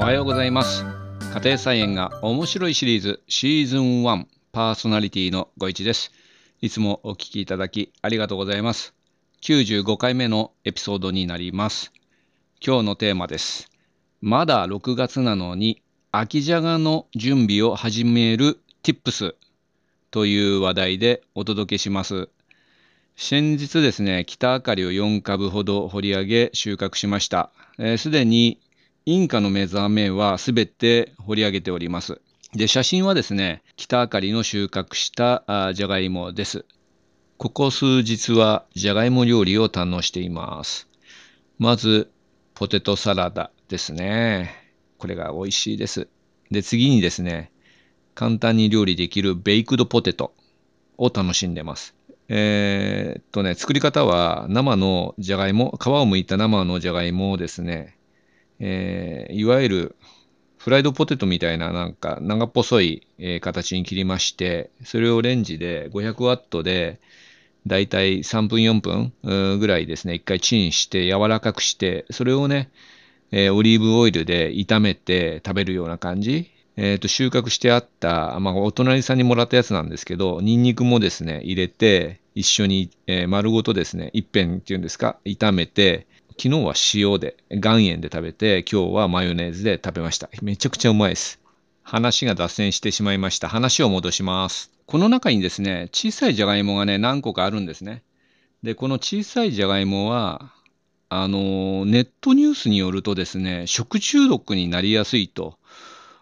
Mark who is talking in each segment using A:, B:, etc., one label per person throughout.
A: おはようございます。家庭菜園が面白いシリーズシーズン1パーソナリティのご一です。いつもお聞きいただきありがとうございます。95回目のエピソードになります。今日のテーマです。まだ6月なのに秋じゃがの準備を始める Tips という話題でお届けします。先日ですね、北あかりを4株ほど掘り上げ収穫しました。す、えー、で、にインカの目覚めはすべて掘り上げております。で、写真はですね、北あかりの収穫したあじゃがいもです。ここ数日はじゃがいも料理を堪能しています。まず、ポテトサラダですね。これが美味しいです。で、次にですね、簡単に料理できるベイクドポテトを楽しんでます。えー、っとね、作り方は生のじゃがいも、皮を剥いた生のじゃがいもをですね、えー、いわゆるフライドポテトみたいななんか長っぽい、え、形に切りまして、それをレンジで500ワットでだいたい3分4分ぐらいですね、一回チンして柔らかくして、それをね、えー、オリーブオイルで炒めて食べるような感じ。えっ、ー、と、収穫してあった、まあ、お隣さんにもらったやつなんですけど、ニンニクもですね、入れて、一緒に、えー、丸ごとですね、一辺っていうんですか、炒めて、昨日は塩で、岩塩で食べて、今日はマヨネーズで食べました。めちゃくちゃうまいです。話が脱線してしまいました。話を戻します。この中にですね、小さいじゃがいもがね、何個かあるんですね。で、この小さいじゃがいもは、あの、ネットニュースによるとですね、食中毒になりやすいと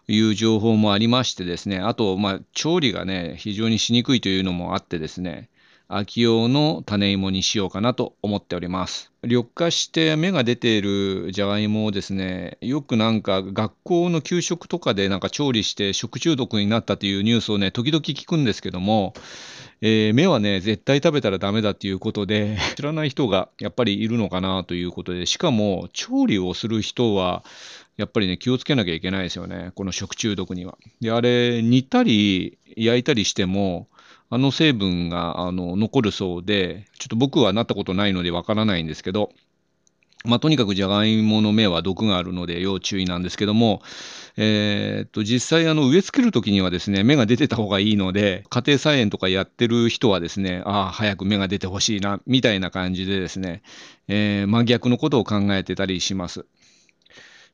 A: いう情報もありましてですね、あと、まあ、調理がね、非常にしにくいというのもあってですね、秋用の種芋にしようかなと思っております。緑化して芽が出ているじゃがいもをですね、よくなんか学校の給食とかでなんか調理して食中毒になったというニュースをね、時々聞くんですけども、えー、芽はね、絶対食べたらダメだっていうことで、知らない人がやっぱりいるのかなということで、しかも調理をする人は、やっぱりね、気をつけなきゃいけないですよね、この食中毒には。で、あれ、煮たり焼いたりしても、あの成分があの残るそうで、ちょっと僕はなったことないのでわからないんですけど、まあ、とにかくじゃがいもの芽は毒があるので要注意なんですけども、えー、っと実際あの植え付けるときにはですね芽が出てた方がいいので家庭菜園とかやってる人はですねああ早く芽が出てほしいなみたいな感じでですね、えー、真逆のことを考えてたりします。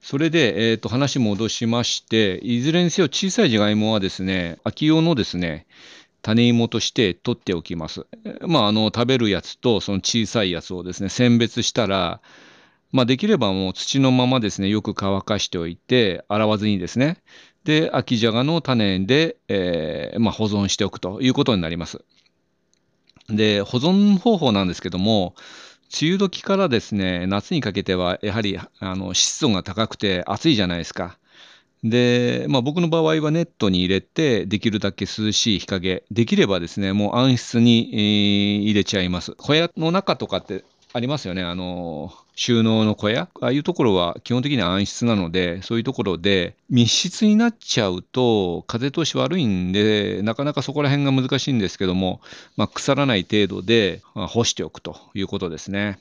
A: それで、えー、と話戻しまして、いずれにせよ小さいじゃがいもはですね、秋用のですね、種芋として取っておきます。まあ、あの、食べるやつとその小さいやつをですね、選別したら、まあ、できればもう土のままですね、よく乾かしておいて、洗わずにですね、で、秋じゃがの種で、えー、まあ、保存しておくということになります。で、保存方法なんですけども、梅雨時からですね、夏にかけてはやはりあの湿度が高くて暑いじゃないですか。で、まあ、僕の場合はネットに入れて、できるだけ涼しい日陰、できればですね、もう暗室に、えー、入れちゃいます。小屋の中とかってありますよね、あの収納の小屋。ああいうところは基本的には暗室なので、そういうところで密室になっちゃうと風通し悪いんで、なかなかそこら辺が難しいんですけども、まあ、腐らない程度でま干しておくということですね。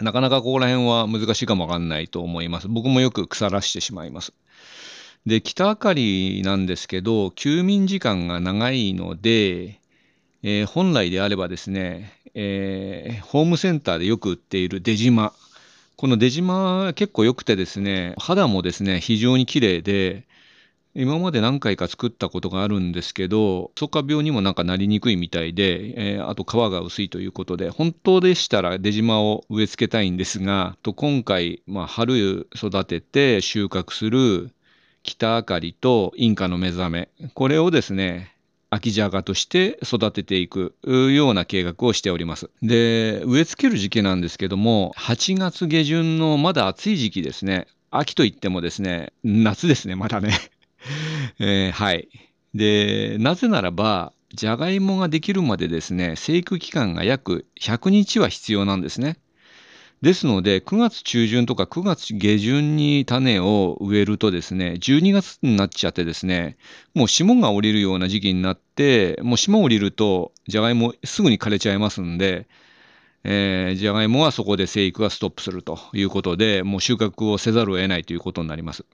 A: なかなかここら辺は難しいかもわかんないと思います。僕もよく腐らしてしまいます。で、北あかりなんですけど、休眠時間が長いので、えー、本来であればですね、えー、ホームセンターでよく売っている出島。この出島結構良くてですね、肌もですね、非常に綺麗で、今まで何回か作ったことがあるんですけど、草加病にもなんかなりにくいみたいで、えー、あと皮が薄いということで、本当でしたら出島を植え付けたいんですが、と今回、まあ、春育てて収穫する北あかりとインカの目覚め、これをですね、秋じゃがとして育てていくような計画をしております。で、植え付ける時期なんですけども、8月下旬のまだ暑い時期ですね。秋といってもですね、夏ですね、まだね。えー、はい。で、なぜならば、じゃがいもができるまでですね、生育期間が約100日は必要なんですね。ですので、9月中旬とか9月下旬に種を植えるとですね、12月になっちゃってですね、もう霜が降りるような時期になって、もう霜降りると、じゃがいもすぐに枯れちゃいますんで、えー、じゃがいもはそこで生育がストップするということで、もう収穫をせざるを得ないということになります。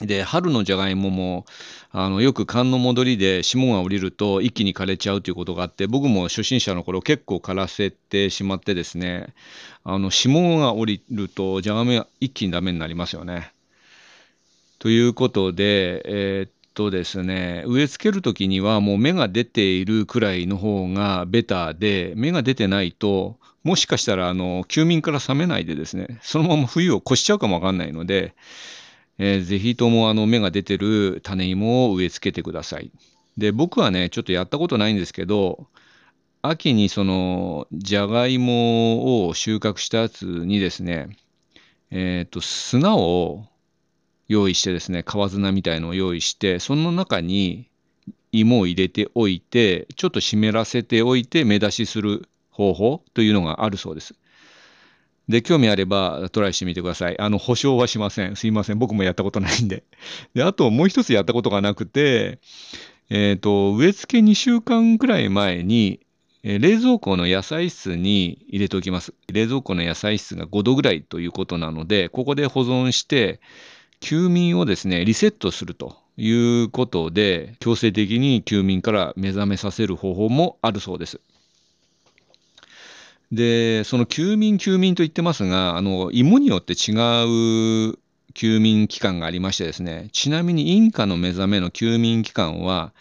A: で、春のじゃがいもも、あの、よく寒の戻りで霜が降りると一気に枯れちゃうということがあって、僕も初心者の頃結構枯らせてしまってですね、あの、霜が降りるとじゃがいもが一気にダメになりますよね。ということで、えー、っとですね、植え付けるときにはもう芽が出ているくらいの方がベターで、芽が出てないと、もしかしたらあの休眠から冷めないでですね、そのまま冬を越しちゃうかもわかんないので、えー、ぜひともあの芽が出てる種芋を植え付けてください。で、僕はね、ちょっとやったことないんですけど、秋にその、じゃがいもを収穫したやつにですね、えっ、ー、と、砂を用意してですね、川砂みたいのを用意して、その中に芋を入れておいて、ちょっと湿らせておいて芽出しする方法というのがあるそうです。で、興味あればトライしてみてください。あの、保証はしません。すいません。僕もやったことないんで。で、あともう一つやったことがなくて、えっ、ー、と、植え付け2週間くらい前に、え冷蔵庫の野菜室に入れておきます。冷蔵庫の野菜室が5度ぐらいということなので、ここで保存して、休眠をですね、リセットするということで、強制的に休眠から目覚めさせる方法もあるそうです。で、その休眠、休眠と言ってますが、あの芋によって違う休眠期間がありましてですね、ちなみにインカの目覚めの休眠期間は、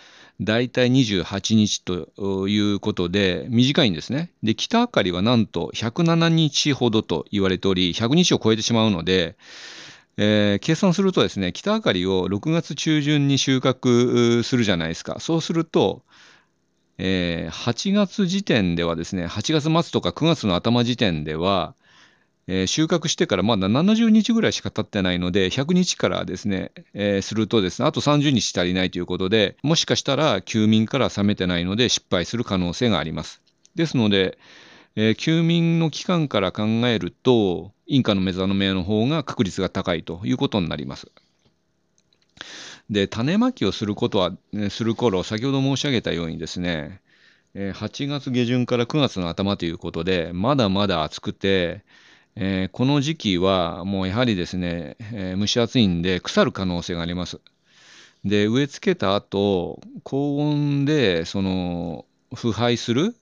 A: だいたい28日ということで、短いんですね。で、北あかりはなんと107日ほどと言われており、100日を超えてしまうので、えー、計算するとですね、北あかりを6月中旬に収穫するじゃないですか。そうすると、えー、8月時点ではですね、8月末とか9月の頭時点では、えー、収穫してからまだ70日ぐらいしか経ってないので、100日からですね、えー、するとですね、あと30日足りないということで、もしかしたら休眠から冷めてないので失敗する可能性があります。ですので、えー、休眠の期間から考えると、インカの目覚めの方が確率が高いということになります。で、種まきをすることは、する頃、先ほど申し上げたようにですね、8月下旬から9月の頭ということで、まだまだ暑くて、えー、この時期はもうやはりですね、えー、蒸し暑いんで腐る可能性があります。で、植え付けた後、高温でその腐敗する、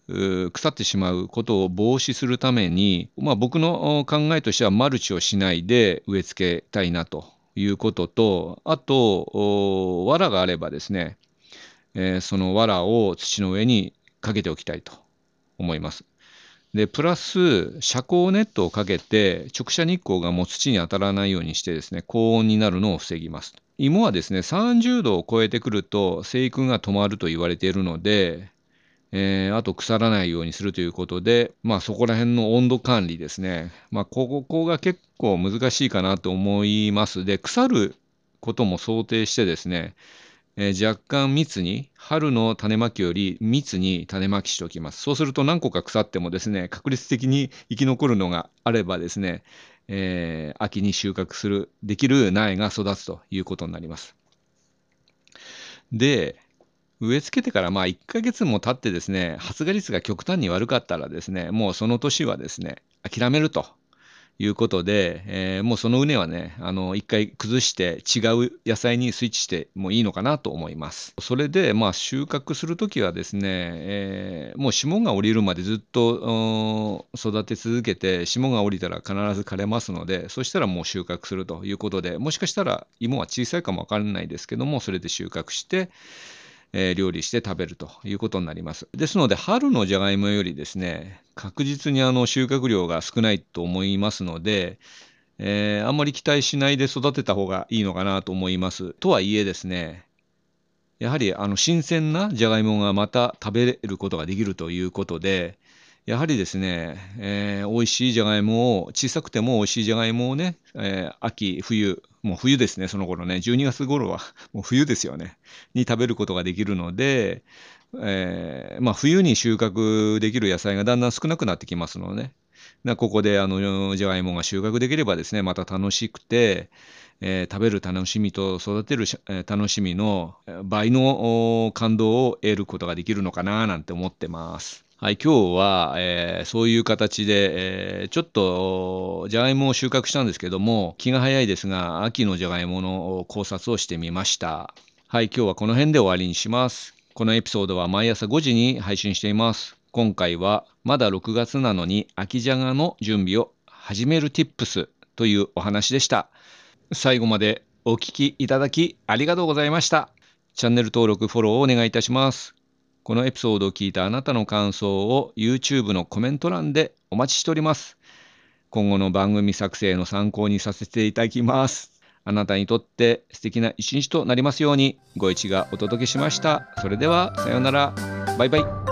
A: 腐ってしまうことを防止するために、まあ、僕の考えとしてはマルチをしないで植え付けたいなということと、あと、藁があればですね、えー、その藁を土の上にかけておきたいと思います。で、プラス、遮光ネットをかけて、直射日光がもう土に当たらないようにしてですね、高温になるのを防ぎます。芋はですね、30度を超えてくると生育が止まると言われているので、えー、あと腐らないようにするということで、まあそこら辺の温度管理ですね。まあここが結構難しいかなと思います。で、腐ることも想定してですね、えー、若干密に、春の種まきより密に種まきしておきます。そうすると何個か腐ってもですね、確率的に生き残るのがあればですね、えー、秋に収穫する、できる苗が育つということになります。で、植え付けてからまあ1ヶ月も経ってですね、発芽率が極端に悪かったらですね、もうその年はですね、諦めるということで、えー、もうその畝はね、あの、一回崩して違う野菜にスイッチしてもいいのかなと思います。それで、まあ収穫するときはですね、えー、もう霜が降りるまでずっと育て続けて、霜が降りたら必ず枯れますので、そしたらもう収穫するということで、もしかしたら芋は小さいかもわからないですけども、それで収穫して、えー、料理して食べるということになります。ですので、春のじゃがいもよりですね、確実にあの収穫量が少ないと思いますので、えー、あんまり期待しないで育てた方がいいのかなと思います。とはいえですね、やはりあの新鮮なじゃがいもがまた食べることができるということで、やはりですね、えー、美味しいじゃがいもを、小さくても美味しいじゃがいもをね、えー、秋、冬、もう冬ですね、その頃ね、12月頃は もう冬ですよね、に食べることができるので、えー、まあ、冬に収穫できる野菜がだんだん少なくなってきますので、ね、ここであのじゃがいもが収穫できればですね、また楽しくて、えー、食べる楽しみと育てる楽しみの倍の感動を得ることができるのかななんて思ってます。はい、今日は、えーそういう形で、えーちょっとじゃがいもを収穫したんですけども気が早いですが秋のじゃがいもの考察をしてみました。はい今日はこの辺で終わりにします。このエピソードは毎朝5時に配信しています。今回はまだ6月なのに秋じゃがの準備を始める Tips というお話でした。最後までお聞きいただきありがとうございました。チャンネル登録フォローをお願いいたします。このエピソードを聞いたあなたの感想を YouTube のコメント欄でお待ちしております。今後の番組作成の参考にさせていただきます。あなたにとって素敵な一日となりますように、ご一がお届けしました。それでは、さようなら。バイバイ。